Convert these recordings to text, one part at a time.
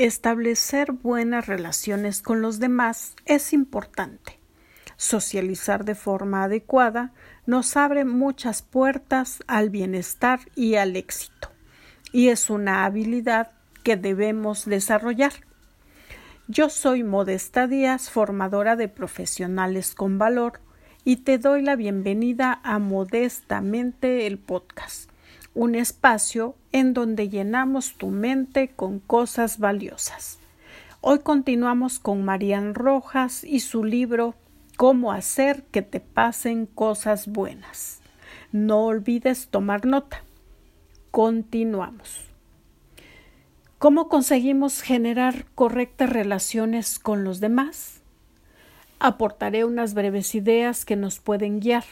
Establecer buenas relaciones con los demás es importante. Socializar de forma adecuada nos abre muchas puertas al bienestar y al éxito, y es una habilidad que debemos desarrollar. Yo soy Modesta Díaz, formadora de profesionales con valor, y te doy la bienvenida a Modestamente el podcast un espacio en donde llenamos tu mente con cosas valiosas. Hoy continuamos con Marian Rojas y su libro Cómo hacer que te pasen cosas buenas. No olvides tomar nota. Continuamos. ¿Cómo conseguimos generar correctas relaciones con los demás? Aportaré unas breves ideas que nos pueden guiar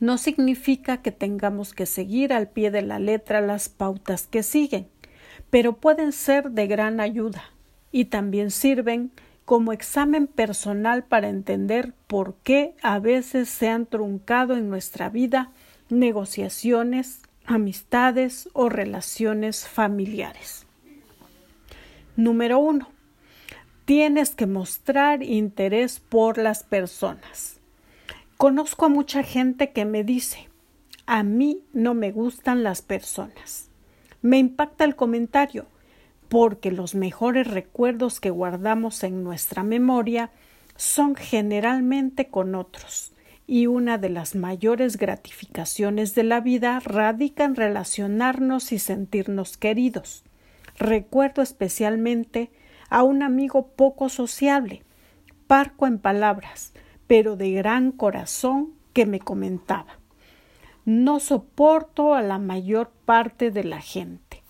no significa que tengamos que seguir al pie de la letra las pautas que siguen, pero pueden ser de gran ayuda y también sirven como examen personal para entender por qué a veces se han truncado en nuestra vida negociaciones, amistades o relaciones familiares. Número uno. Tienes que mostrar interés por las personas. Conozco a mucha gente que me dice a mí no me gustan las personas. Me impacta el comentario, porque los mejores recuerdos que guardamos en nuestra memoria son generalmente con otros, y una de las mayores gratificaciones de la vida radica en relacionarnos y sentirnos queridos. Recuerdo especialmente a un amigo poco sociable, parco en palabras, pero de gran corazón, que me comentaba No soporto a la mayor parte de la gente.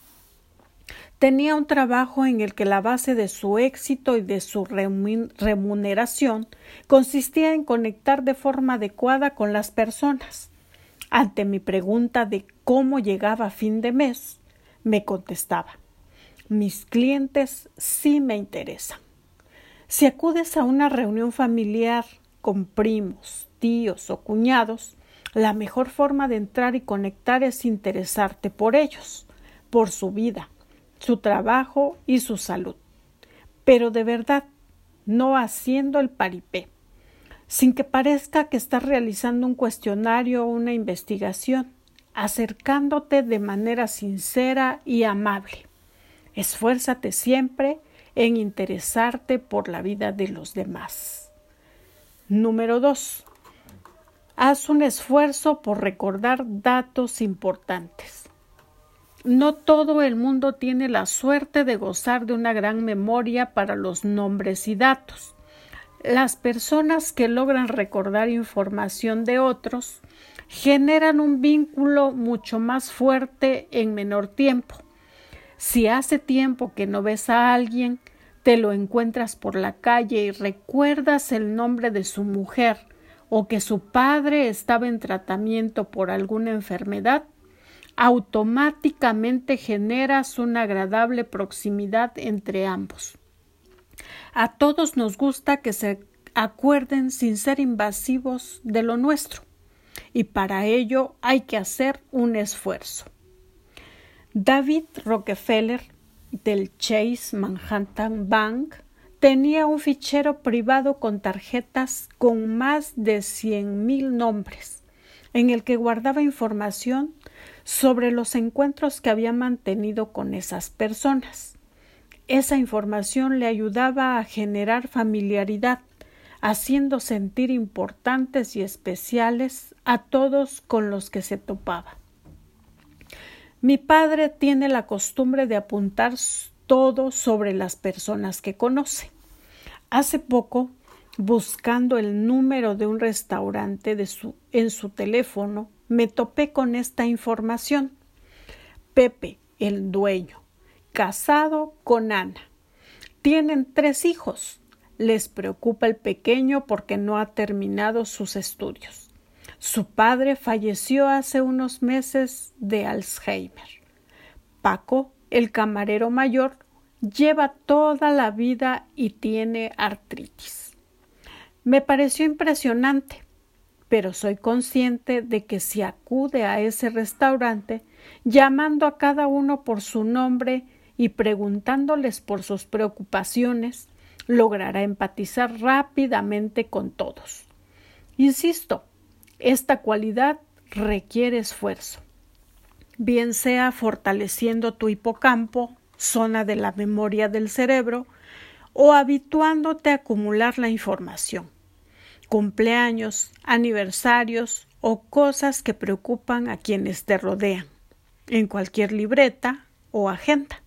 Tenía un trabajo en el que la base de su éxito y de su remuneración consistía en conectar de forma adecuada con las personas. Ante mi pregunta de cómo llegaba a fin de mes, me contestaba Mis clientes sí me interesan. Si acudes a una reunión familiar con primos, tíos o cuñados, la mejor forma de entrar y conectar es interesarte por ellos, por su vida, su trabajo y su salud. Pero de verdad, no haciendo el paripé, sin que parezca que estás realizando un cuestionario o una investigación, acercándote de manera sincera y amable. Esfuérzate siempre en interesarte por la vida de los demás. Número 2. Haz un esfuerzo por recordar datos importantes. No todo el mundo tiene la suerte de gozar de una gran memoria para los nombres y datos. Las personas que logran recordar información de otros generan un vínculo mucho más fuerte en menor tiempo. Si hace tiempo que no ves a alguien, te lo encuentras por la calle y recuerdas el nombre de su mujer o que su padre estaba en tratamiento por alguna enfermedad, automáticamente generas una agradable proximidad entre ambos. A todos nos gusta que se acuerden sin ser invasivos de lo nuestro, y para ello hay que hacer un esfuerzo. David Rockefeller del Chase Manhattan Bank tenía un fichero privado con tarjetas con más de cien mil nombres, en el que guardaba información sobre los encuentros que había mantenido con esas personas. Esa información le ayudaba a generar familiaridad, haciendo sentir importantes y especiales a todos con los que se topaba. Mi padre tiene la costumbre de apuntar todo sobre las personas que conoce. Hace poco, buscando el número de un restaurante en su teléfono, me topé con esta información. Pepe, el dueño, casado con Ana. Tienen tres hijos. Les preocupa el pequeño porque no ha terminado sus estudios. Su padre falleció hace unos meses de Alzheimer. Paco, el camarero mayor, lleva toda la vida y tiene artritis. Me pareció impresionante, pero soy consciente de que si acude a ese restaurante, llamando a cada uno por su nombre y preguntándoles por sus preocupaciones, logrará empatizar rápidamente con todos. Insisto, esta cualidad requiere esfuerzo, bien sea fortaleciendo tu hipocampo, zona de la memoria del cerebro, o habituándote a acumular la información. Cumpleaños, aniversarios o cosas que preocupan a quienes te rodean, en cualquier libreta o agenda.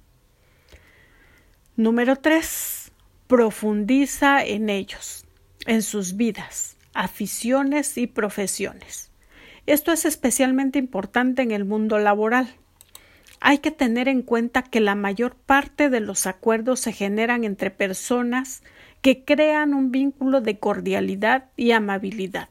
Número 3. Profundiza en ellos, en sus vidas, aficiones y profesiones. Esto es especialmente importante en el mundo laboral. Hay que tener en cuenta que la mayor parte de los acuerdos se generan entre personas que crean un vínculo de cordialidad y amabilidad.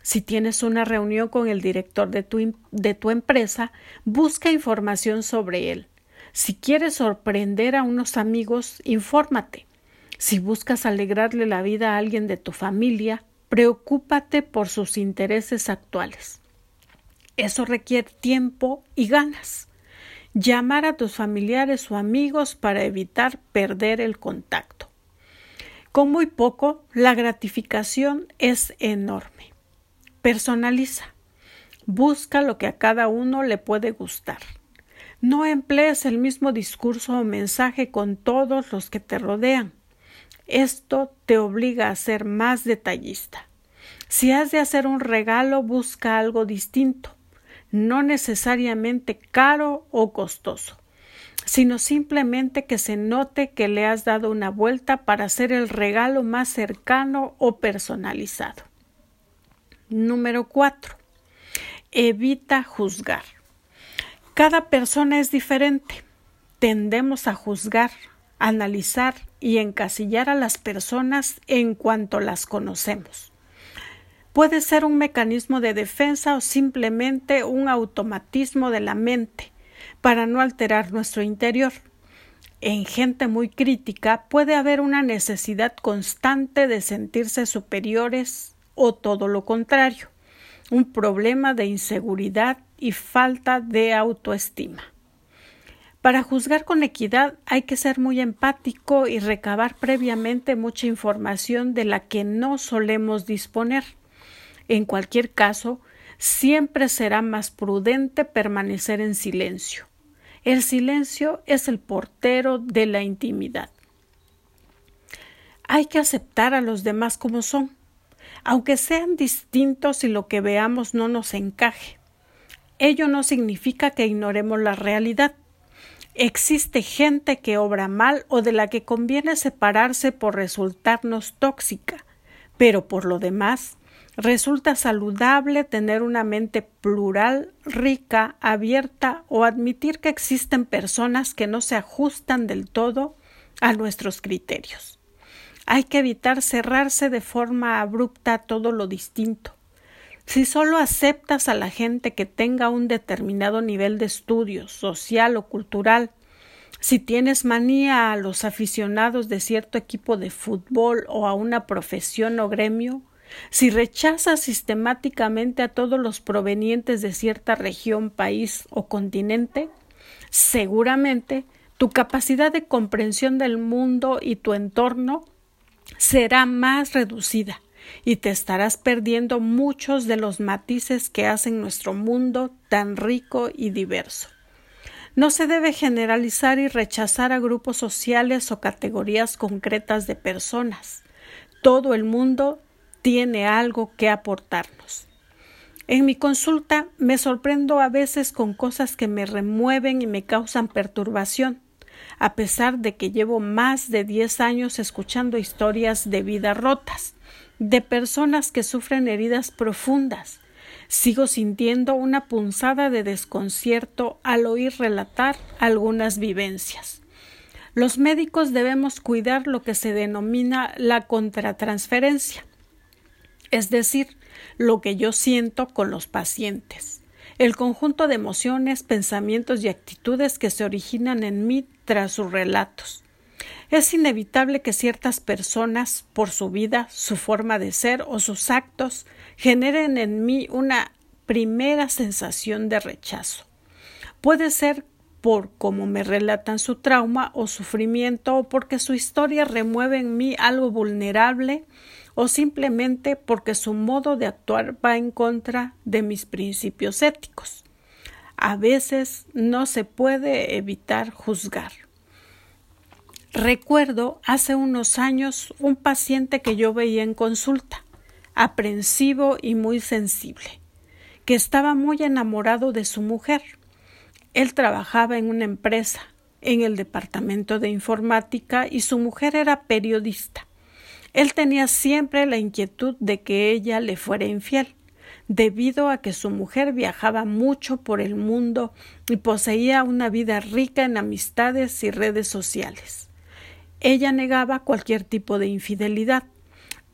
Si tienes una reunión con el director de tu, de tu empresa, busca información sobre él. Si quieres sorprender a unos amigos, infórmate. Si buscas alegrarle la vida a alguien de tu familia, preocúpate por sus intereses actuales. Eso requiere tiempo y ganas llamar a tus familiares o amigos para evitar perder el contacto. Con muy poco, la gratificación es enorme. Personaliza. Busca lo que a cada uno le puede gustar. No emplees el mismo discurso o mensaje con todos los que te rodean. Esto te obliga a ser más detallista. Si has de hacer un regalo, busca algo distinto no necesariamente caro o costoso, sino simplemente que se note que le has dado una vuelta para hacer el regalo más cercano o personalizado. Número 4. Evita juzgar. Cada persona es diferente. Tendemos a juzgar, analizar y encasillar a las personas en cuanto las conocemos. Puede ser un mecanismo de defensa o simplemente un automatismo de la mente para no alterar nuestro interior. En gente muy crítica puede haber una necesidad constante de sentirse superiores o todo lo contrario, un problema de inseguridad y falta de autoestima. Para juzgar con equidad hay que ser muy empático y recabar previamente mucha información de la que no solemos disponer. En cualquier caso, siempre será más prudente permanecer en silencio. El silencio es el portero de la intimidad. Hay que aceptar a los demás como son, aunque sean distintos y lo que veamos no nos encaje. Ello no significa que ignoremos la realidad. Existe gente que obra mal o de la que conviene separarse por resultarnos tóxica, pero por lo demás, Resulta saludable tener una mente plural, rica, abierta o admitir que existen personas que no se ajustan del todo a nuestros criterios. Hay que evitar cerrarse de forma abrupta a todo lo distinto. Si solo aceptas a la gente que tenga un determinado nivel de estudio social o cultural, si tienes manía a los aficionados de cierto equipo de fútbol o a una profesión o gremio, si rechazas sistemáticamente a todos los provenientes de cierta región, país o continente, seguramente tu capacidad de comprensión del mundo y tu entorno será más reducida y te estarás perdiendo muchos de los matices que hacen nuestro mundo tan rico y diverso. No se debe generalizar y rechazar a grupos sociales o categorías concretas de personas. Todo el mundo tiene algo que aportarnos. En mi consulta me sorprendo a veces con cosas que me remueven y me causan perturbación, a pesar de que llevo más de diez años escuchando historias de vidas rotas, de personas que sufren heridas profundas. Sigo sintiendo una punzada de desconcierto al oír relatar algunas vivencias. Los médicos debemos cuidar lo que se denomina la contratransferencia es decir, lo que yo siento con los pacientes, el conjunto de emociones, pensamientos y actitudes que se originan en mí tras sus relatos. Es inevitable que ciertas personas, por su vida, su forma de ser o sus actos, generen en mí una primera sensación de rechazo. Puede ser por cómo me relatan su trauma o sufrimiento o porque su historia remueve en mí algo vulnerable o simplemente porque su modo de actuar va en contra de mis principios éticos. A veces no se puede evitar juzgar. Recuerdo hace unos años un paciente que yo veía en consulta, aprensivo y muy sensible, que estaba muy enamorado de su mujer. Él trabajaba en una empresa, en el departamento de informática, y su mujer era periodista. Él tenía siempre la inquietud de que ella le fuera infiel, debido a que su mujer viajaba mucho por el mundo y poseía una vida rica en amistades y redes sociales. Ella negaba cualquier tipo de infidelidad,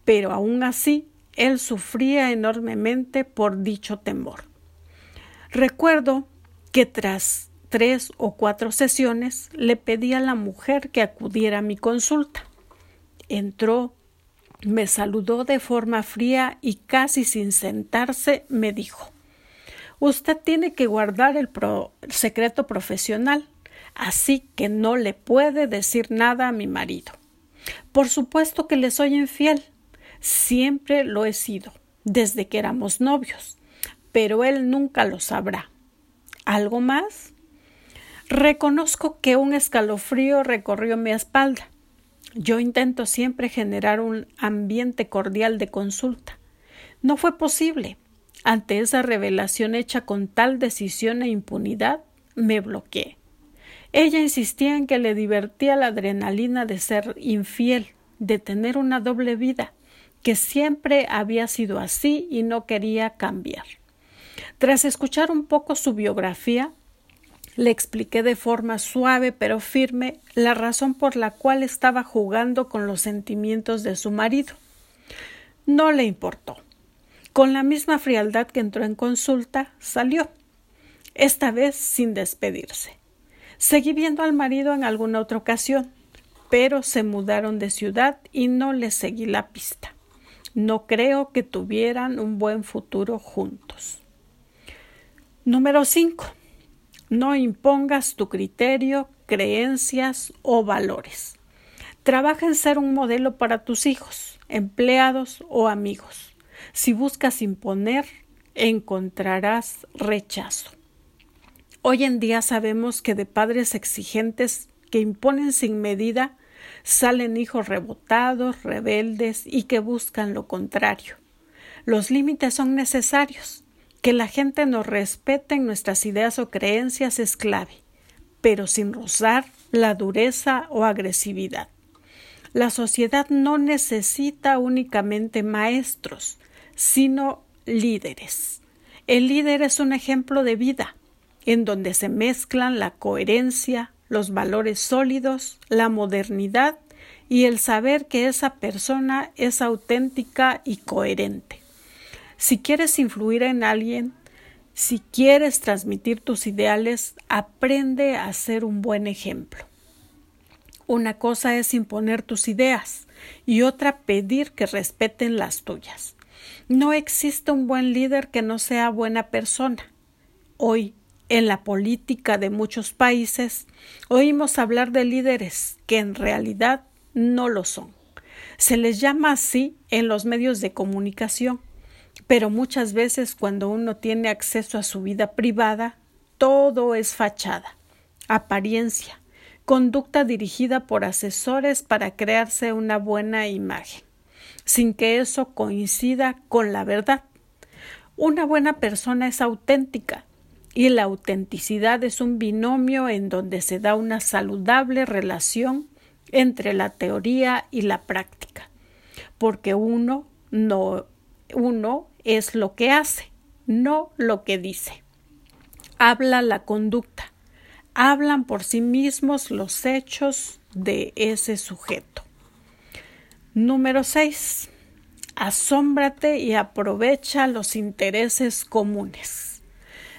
pero aún así él sufría enormemente por dicho temor. Recuerdo que tras tres o cuatro sesiones le pedí a la mujer que acudiera a mi consulta. Entró, me saludó de forma fría y casi sin sentarse me dijo Usted tiene que guardar el, secreto profesional así que no le puede decir nada a mi marido. Por supuesto que le soy infiel. Siempre lo he sido, desde que éramos novios, pero él nunca lo sabrá. ¿Algo más? Reconozco que un escalofrío recorrió mi espalda. Yo intento siempre generar un ambiente cordial de consulta. No fue posible. Ante esa revelación hecha con tal decisión e impunidad, me bloqueé. Ella insistía en que le divertía la adrenalina de ser infiel, de tener una doble vida, que siempre había sido así y no quería cambiar. Tras escuchar un poco su biografía, le expliqué de forma suave pero firme la razón por la cual estaba jugando con los sentimientos de su marido. No le importó. Con la misma frialdad que entró en consulta, salió, esta vez sin despedirse. Seguí viendo al marido en alguna otra ocasión, pero se mudaron de ciudad y no le seguí la pista. No creo que tuvieran un buen futuro juntos. Número 5. No impongas tu criterio, creencias o valores. Trabaja en ser un modelo para tus hijos, empleados o amigos. Si buscas imponer, encontrarás rechazo. Hoy en día sabemos que de padres exigentes que imponen sin medida salen hijos rebotados, rebeldes y que buscan lo contrario. Los límites son necesarios. Que la gente nos respete en nuestras ideas o creencias es clave, pero sin rozar la dureza o agresividad. La sociedad no necesita únicamente maestros, sino líderes. El líder es un ejemplo de vida en donde se mezclan la coherencia, los valores sólidos, la modernidad y el saber que esa persona es auténtica y coherente. Si quieres influir en alguien, si quieres transmitir tus ideales, aprende a ser un buen ejemplo. Una cosa es imponer tus ideas y otra pedir que respeten las tuyas. No existe un buen líder que no sea buena persona. Hoy en la política de muchos países, oímos hablar de líderes que en realidad no lo son. Se les llama así en los medios de comunicación, pero muchas veces cuando uno tiene acceso a su vida privada, todo es fachada, apariencia, conducta dirigida por asesores para crearse una buena imagen, sin que eso coincida con la verdad. Una buena persona es auténtica, y la autenticidad es un binomio en donde se da una saludable relación entre la teoría y la práctica, porque uno no uno es lo que hace, no lo que dice. Habla la conducta, hablan por sí mismos los hechos de ese sujeto. Número 6. Asómbrate y aprovecha los intereses comunes.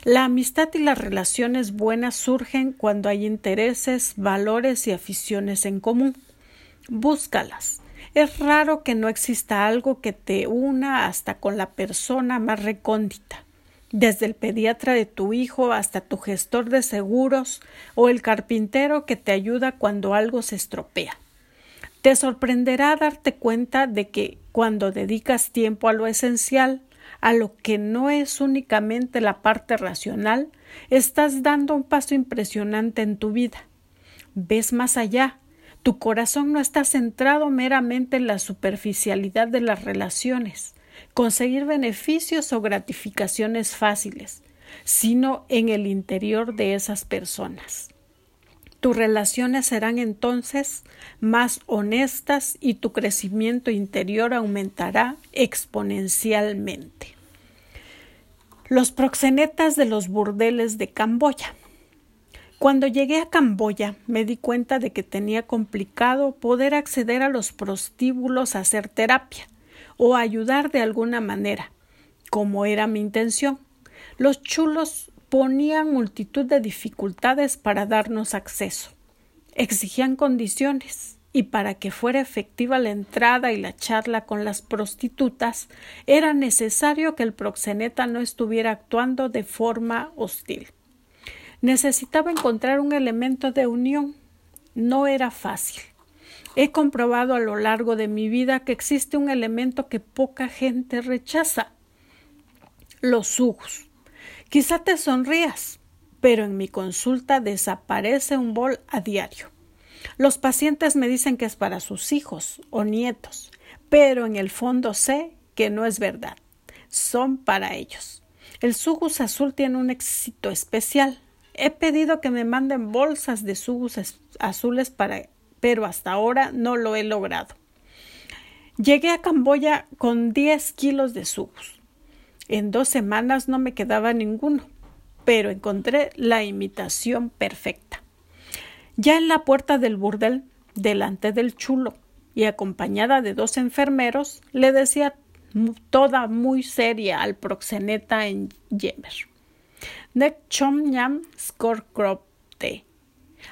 La amistad y las relaciones buenas surgen cuando hay intereses, valores y aficiones en común. Búscalas. Es raro que no exista algo que te una hasta con la persona más recóndita. desde el pediatra de tu hijo hasta tu gestor de seguros o el carpintero que te ayuda cuando algo se estropea. Te sorprenderá darte cuenta de que cuando dedicas tiempo a lo esencial, a lo que no es únicamente la parte racional, estás dando un paso impresionante en tu vida. Ves más allá. Tu corazón no está centrado meramente en la superficialidad de las relaciones conseguir beneficios o gratificaciones fáciles, sino en el interior de esas personas. Tus relaciones serán entonces más honestas y tu crecimiento interior aumentará exponencialmente. Los proxenetas de los burdeles de Camboya. Cuando llegué a Camboya me di cuenta de que tenía complicado poder acceder a los prostíbulos a hacer terapia o ayudar de alguna manera, como era mi intención. Los chulos ponían multitud de dificultades para darnos acceso. Exigían condiciones, y para que fuera efectiva la entrada y la charla con las prostitutas, era necesario que el proxeneta no estuviera actuando de forma hostil. Necesitaba encontrar un elemento de unión. No era fácil. He comprobado a lo largo de mi vida que existe un elemento que poca gente rechaza los ojos. Quizá te sonrías, pero en mi consulta desaparece un bol a diario. Los pacientes me dicen que es para sus hijos o nietos, pero en el fondo sé que no es verdad. Son para ellos. El sugus azul tiene un éxito especial. He pedido que me manden bolsas de sugus azules pero hasta ahora no lo he logrado. Llegué a Camboya con 10 kilos de subos. En dos semanas no me quedaba ninguno, pero encontré la imitación perfecta. Ya en la puerta del burdel, delante del chulo, y acompañada de dos enfermeros, le decía toda muy seria al proxeneta en Yemer. Nek chom nyam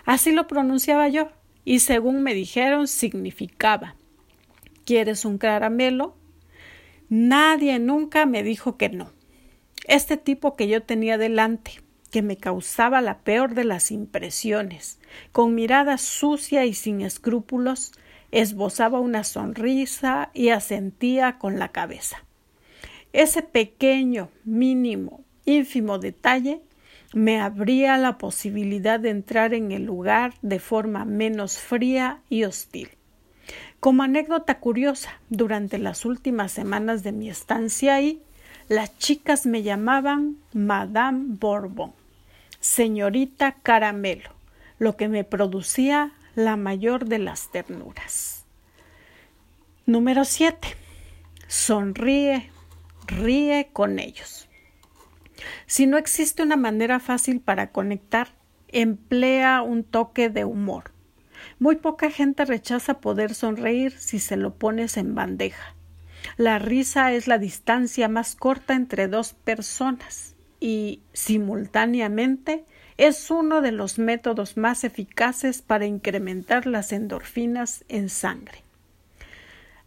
Así lo pronunciaba yo, y según me dijeron significaba ¿Quieres un caramelo? Nadie nunca me dijo que no. Este tipo que yo tenía delante, que me causaba la peor de las impresiones, con mirada sucia y sin escrúpulos, esbozaba una sonrisa y asentía con la cabeza. Ese pequeño, mínimo, ínfimo detalle me abría la posibilidad de entrar en el lugar de forma menos fría y hostil. Como anécdota curiosa, durante las últimas semanas de mi estancia ahí, las chicas me llamaban Madame Bourbon, señorita Caramelo, lo que me producía la mayor de las ternuras. Número 7. Sonríe, ríe con ellos. Si no existe una manera fácil para conectar, emplea un toque de humor. Muy poca gente rechaza poder sonreír si se lo pones en bandeja. La risa es la distancia más corta entre dos personas y, simultáneamente, es uno de los métodos más eficaces para incrementar las endorfinas en sangre.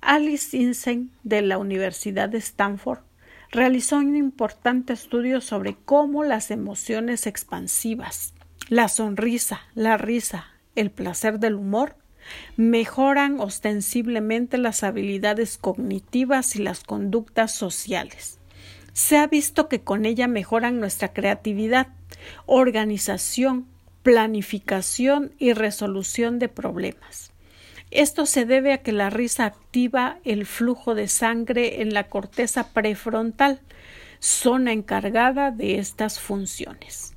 Alice Insen de la Universidad de Stanford realizó un importante estudio sobre cómo las emociones expansivas, la sonrisa, la risa, el placer del humor, mejoran ostensiblemente las habilidades cognitivas y las conductas sociales. Se ha visto que con ella mejoran nuestra creatividad, organización, planificación y resolución de problemas. Esto se debe a que la risa activa el flujo de sangre en la corteza prefrontal, zona encargada de estas funciones.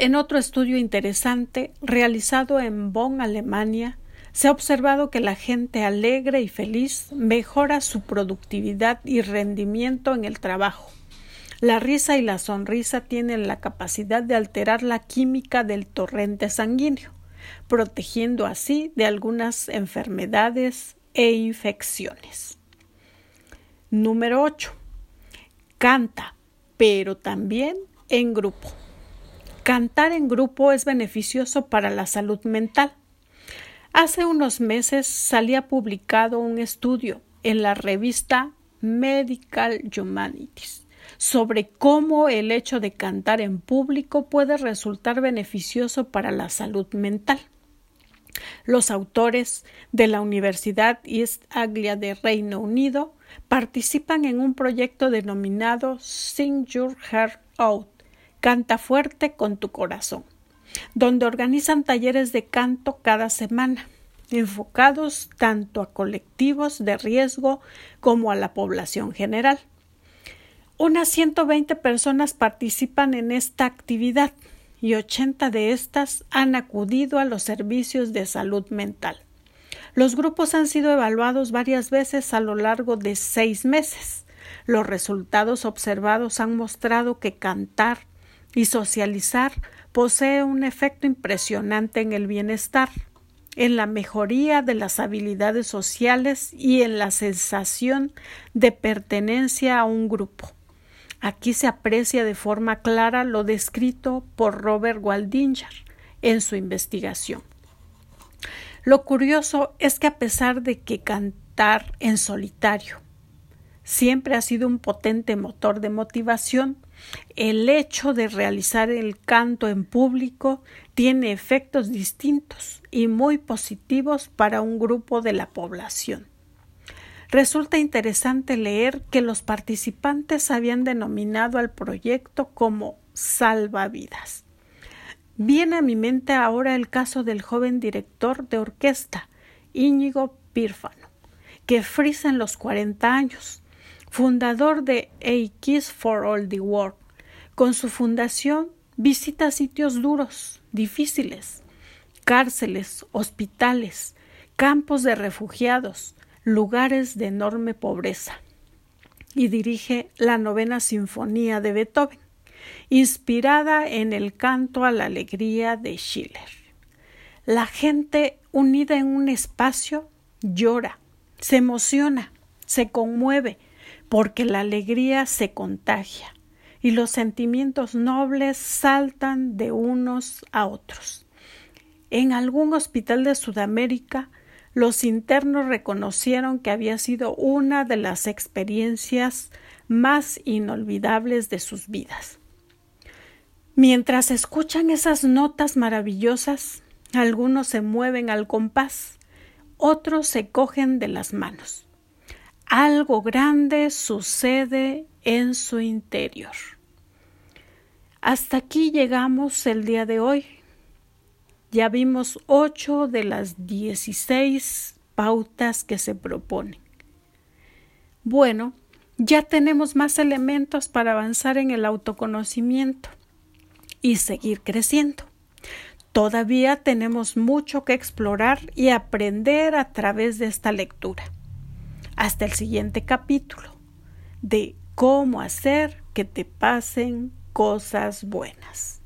En otro estudio interesante, realizado en Bonn, Alemania, se ha observado que la gente alegre y feliz mejora su productividad y rendimiento en el trabajo. La risa y la sonrisa tienen la capacidad de alterar la química del torrente sanguíneo protegiendo así de algunas enfermedades e infecciones. Número 8. Canta, pero también en grupo. Cantar en grupo es beneficioso para la salud mental. Hace unos meses salía publicado un estudio en la revista Medical Humanities sobre cómo el hecho de cantar en público puede resultar beneficioso para la salud mental. Los autores de la Universidad East Anglia de Reino Unido participan en un proyecto denominado Sing Your Heart Out, Canta fuerte con tu corazón, donde organizan talleres de canto cada semana, enfocados tanto a colectivos de riesgo como a la población general. Unas 120 personas participan en esta actividad y 80 de estas han acudido a los servicios de salud mental. Los grupos han sido evaluados varias veces a lo largo de seis meses. Los resultados observados han mostrado que cantar y socializar posee un efecto impresionante en el bienestar, en la mejoría de las habilidades sociales y en la sensación de pertenencia a un grupo. Aquí se aprecia de forma clara lo descrito por Robert Waldinger en su investigación. Lo curioso es que a pesar de que cantar en solitario siempre ha sido un potente motor de motivación, el hecho de realizar el canto en público tiene efectos distintos y muy positivos para un grupo de la población. Resulta interesante leer que los participantes habían denominado al proyecto como Salvavidas. Viene a mi mente ahora el caso del joven director de orquesta, Íñigo Pírfano, que frisa en los 40 años, fundador de A for All the World. Con su fundación visita sitios duros, difíciles, cárceles, hospitales, campos de refugiados, lugares de enorme pobreza y dirige la novena sinfonía de Beethoven, inspirada en el canto a la alegría de Schiller. La gente unida en un espacio llora, se emociona, se conmueve, porque la alegría se contagia y los sentimientos nobles saltan de unos a otros. En algún hospital de Sudamérica los internos reconocieron que había sido una de las experiencias más inolvidables de sus vidas. Mientras escuchan esas notas maravillosas, algunos se mueven al compás, otros se cogen de las manos. Algo grande sucede en su interior. Hasta aquí llegamos el día de hoy. Ya vimos ocho de las dieciséis pautas que se proponen. Bueno, ya tenemos más elementos para avanzar en el autoconocimiento y seguir creciendo. Todavía tenemos mucho que explorar y aprender a través de esta lectura. Hasta el siguiente capítulo de cómo hacer que te pasen cosas buenas.